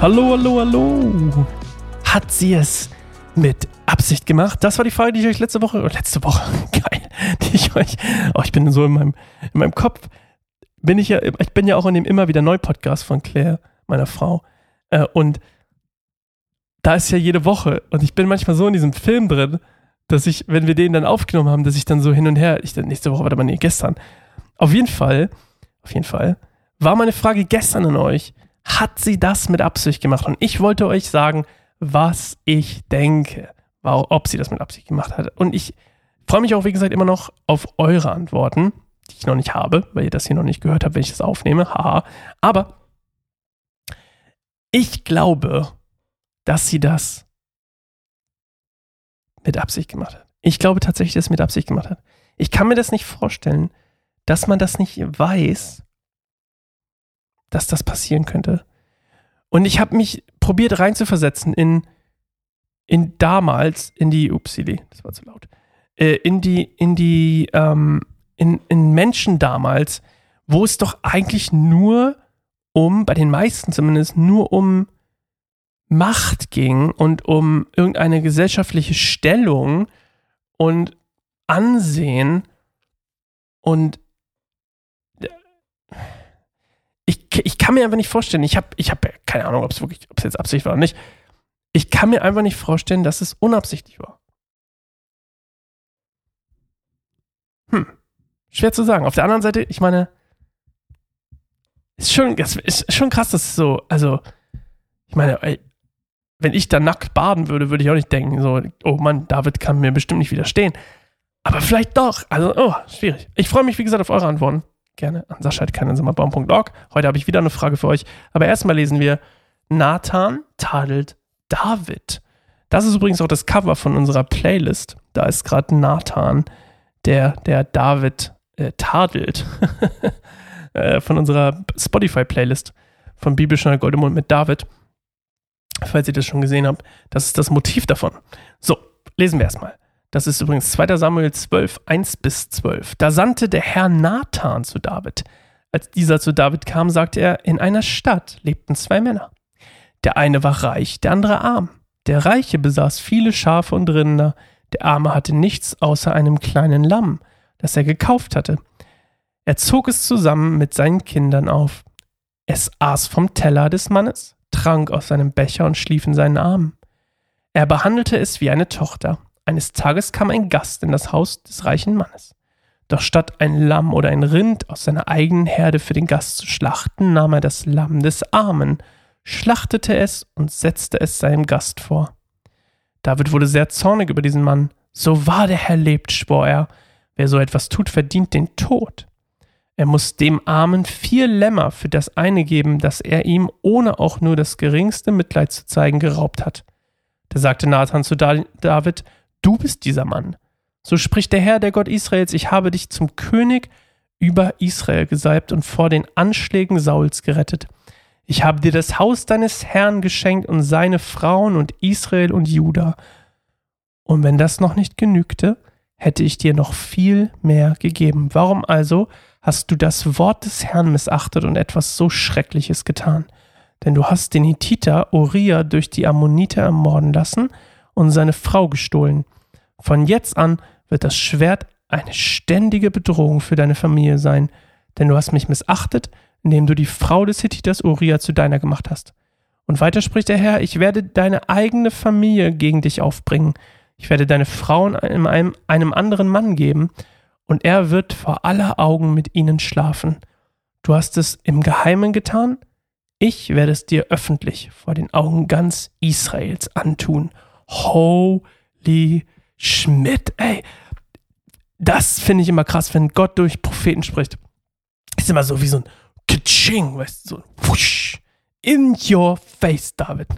Hallo, hallo, hallo. Hat sie es mit Absicht gemacht? Das war die Frage, die ich euch letzte Woche, letzte Woche, geil, die ich euch, oh, ich bin so in meinem, in meinem Kopf, bin ich ja, ich bin ja auch in dem immer wieder Neu-Podcast von Claire, meiner Frau. Äh, und da ist ja jede Woche und ich bin manchmal so in diesem Film drin, dass ich, wenn wir den dann aufgenommen haben, dass ich dann so hin und her, ich dann nächste Woche, warte mal, nee, gestern. Auf jeden Fall, auf jeden Fall, war meine Frage gestern an euch, hat sie das mit Absicht gemacht? Und ich wollte euch sagen, was ich denke, ob sie das mit Absicht gemacht hat. Und ich freue mich auch, wie gesagt, immer noch auf eure Antworten, die ich noch nicht habe, weil ihr das hier noch nicht gehört habt, wenn ich das aufnehme. Haha. Aber ich glaube, dass sie das mit Absicht gemacht hat. Ich glaube tatsächlich, dass sie mit Absicht gemacht hat. Ich kann mir das nicht vorstellen, dass man das nicht weiß, dass das passieren könnte. Und ich habe mich probiert reinzuversetzen in, in damals, in die, upsili, das war zu laut, äh, in die, in die, ähm, in, in Menschen damals, wo es doch eigentlich nur um, bei den meisten zumindest, nur um Macht ging und um irgendeine gesellschaftliche Stellung und Ansehen und ich, kann mir einfach nicht vorstellen, ich habe ich hab keine Ahnung, ob es wirklich, ob es jetzt Absicht war oder nicht. Ich kann mir einfach nicht vorstellen, dass es unabsichtlich war. Hm. Schwer zu sagen. Auf der anderen Seite, ich meine, ist schon, ist schon krass, dass es so, also, ich meine, ey, wenn ich da nackt baden würde, würde ich auch nicht denken, so, oh Mann, David kann mir bestimmt nicht widerstehen. Aber vielleicht doch. Also, oh, schwierig. Ich freue mich, wie gesagt, auf eure Antworten. Gerne an sascha.keinensimmerbaum.org. Heute habe ich wieder eine Frage für euch. Aber erstmal lesen wir, Nathan tadelt David. Das ist übrigens auch das Cover von unserer Playlist. Da ist gerade Nathan, der, der David äh, tadelt. äh, von unserer Spotify-Playlist von Bibelschneider Goldemund mit David falls ihr das schon gesehen habt. Das ist das Motiv davon. So, lesen wir erstmal. Das ist übrigens 2. Samuel 12, 1 bis 12. Da sandte der Herr Nathan zu David. Als dieser zu David kam, sagte er, in einer Stadt lebten zwei Männer. Der eine war reich, der andere arm. Der Reiche besaß viele Schafe und Rinder, der Arme hatte nichts außer einem kleinen Lamm, das er gekauft hatte. Er zog es zusammen mit seinen Kindern auf. Es aß vom Teller des Mannes, trank aus seinem Becher und schlief in seinen Armen. Er behandelte es wie eine Tochter. Eines Tages kam ein Gast in das Haus des reichen Mannes. Doch statt ein Lamm oder ein Rind aus seiner eigenen Herde für den Gast zu schlachten, nahm er das Lamm des Armen, schlachtete es und setzte es seinem Gast vor. David wurde sehr zornig über diesen Mann. So wahr der Herr lebt, schwor er, wer so etwas tut, verdient den Tod. Er muss dem Armen vier Lämmer für das eine geben, das er ihm, ohne auch nur das geringste Mitleid zu zeigen, geraubt hat. Da sagte Nathan zu David, du bist dieser Mann. So spricht der Herr, der Gott Israels, ich habe dich zum König über Israel gesalbt und vor den Anschlägen Sauls gerettet. Ich habe dir das Haus deines Herrn geschenkt und seine Frauen und Israel und Juda. Und wenn das noch nicht genügte, hätte ich dir noch viel mehr gegeben. Warum also hast du das Wort des Herrn missachtet und etwas so Schreckliches getan. Denn du hast den Hittiter Uriah durch die Ammoniter ermorden lassen und seine Frau gestohlen. Von jetzt an wird das Schwert eine ständige Bedrohung für deine Familie sein, denn du hast mich missachtet, indem du die Frau des Hittiters Uriah zu deiner gemacht hast. Und weiter spricht der Herr, ich werde deine eigene Familie gegen dich aufbringen. Ich werde deine Frauen einem, einem anderen Mann geben, und er wird vor aller Augen mit ihnen schlafen. Du hast es im Geheimen getan, ich werde es dir öffentlich vor den Augen ganz Israels antun. Holy Schmidt, ey. Das finde ich immer krass, wenn Gott durch Propheten spricht. Ist immer so wie so ein Kitsching, weißt du, so wusch, in your face, David.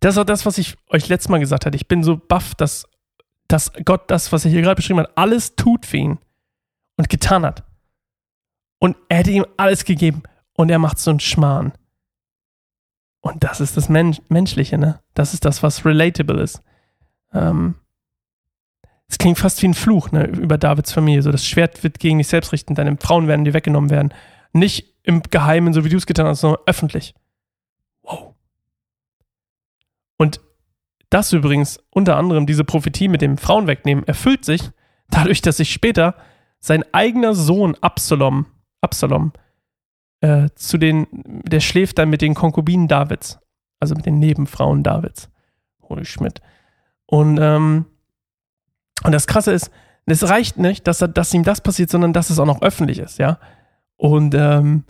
Das ist auch das, was ich euch letztes Mal gesagt hatte. Ich bin so baff, dass dass Gott das, was er hier gerade beschrieben hat, alles tut für ihn und getan hat. Und er hätte ihm alles gegeben und er macht so einen Schmarrn. Und das ist das Men Menschliche, ne? Das ist das, was relatable ist. Ähm, es klingt fast wie ein Fluch, ne, über Davids Familie. So, das Schwert wird gegen dich selbst richten, deine Frauen werden dir weggenommen werden. Nicht im Geheimen, so wie du es getan hast, sondern öffentlich. Wow. Und das übrigens, unter anderem diese Prophetie mit dem Frauen wegnehmen, erfüllt sich dadurch, dass sich später sein eigener Sohn Absalom, Absalom, äh, zu den, der schläft dann mit den Konkubinen Davids, also mit den Nebenfrauen Davids. Holy Schmidt. Und, ähm, und das Krasse ist, es reicht nicht, dass, dass ihm das passiert, sondern dass es auch noch öffentlich ist, ja. Und ähm,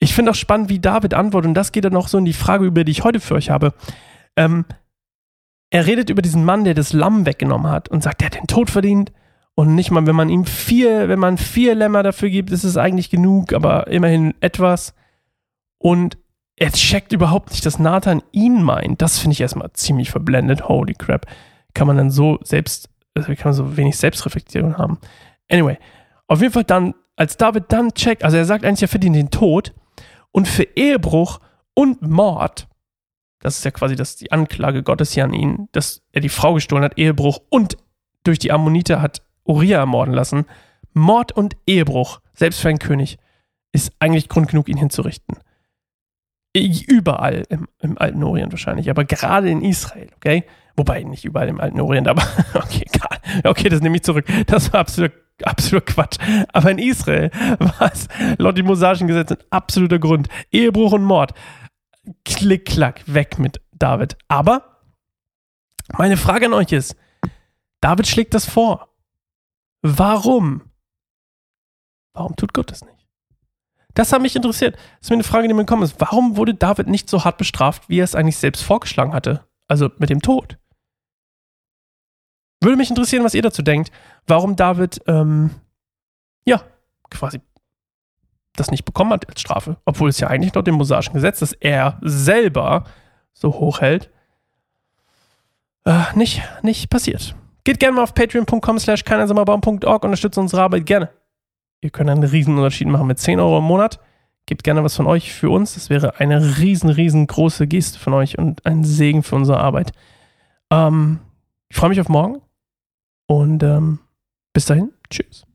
ich finde auch spannend, wie David antwortet, und das geht dann noch so in die Frage, über die ich heute für euch habe. Ähm, er redet über diesen Mann, der das Lamm weggenommen hat und sagt, der hat den Tod verdient. Und nicht mal, wenn man ihm vier, wenn man vier Lämmer dafür gibt, ist es eigentlich genug, aber immerhin etwas. Und er checkt überhaupt nicht, dass Nathan ihn meint. Das finde ich erstmal ziemlich verblendet. Holy crap. Kann man dann so selbst, also kann man so wenig Selbstreflexion haben. Anyway, auf jeden Fall dann, als David dann checkt, also er sagt eigentlich, er verdient den Tod und für Ehebruch und Mord, das ist ja quasi das, die Anklage Gottes hier an ihn, dass er die Frau gestohlen hat, Ehebruch und durch die Ammonite hat Uriah ermorden lassen. Mord und Ehebruch, selbst für einen König, ist eigentlich Grund genug, ihn hinzurichten. Überall im, im alten Orient wahrscheinlich, aber gerade in Israel, okay? Wobei nicht überall im alten Orient, aber okay. Okay, das nehme ich zurück. Das war absolut, absolut Quatsch. Aber in Israel war es laut dem mosaischen Gesetz ein absoluter Grund. Ehebruch und Mord. Klick, klack, weg mit David. Aber meine Frage an euch ist, David schlägt das vor. Warum? Warum tut Gott das nicht? Das hat mich interessiert. Das ist mir eine Frage, die mir gekommen ist. Warum wurde David nicht so hart bestraft, wie er es eigentlich selbst vorgeschlagen hatte? Also mit dem Tod. Würde mich interessieren, was ihr dazu denkt. Warum David, ähm, ja, quasi das nicht bekommen hat als Strafe. Obwohl es ja eigentlich laut dem mosaischen Gesetz, das er selber so hochhält, äh, nicht, nicht passiert. Geht gerne mal auf patreon.com slash und unterstützt unsere Arbeit gerne. Ihr könnt einen riesen Unterschied machen mit 10 Euro im Monat. Gebt gerne was von euch für uns. Das wäre eine riesen, riesengroße Geste von euch und ein Segen für unsere Arbeit. Ähm, ich freue mich auf morgen und ähm, bis dahin, tschüss.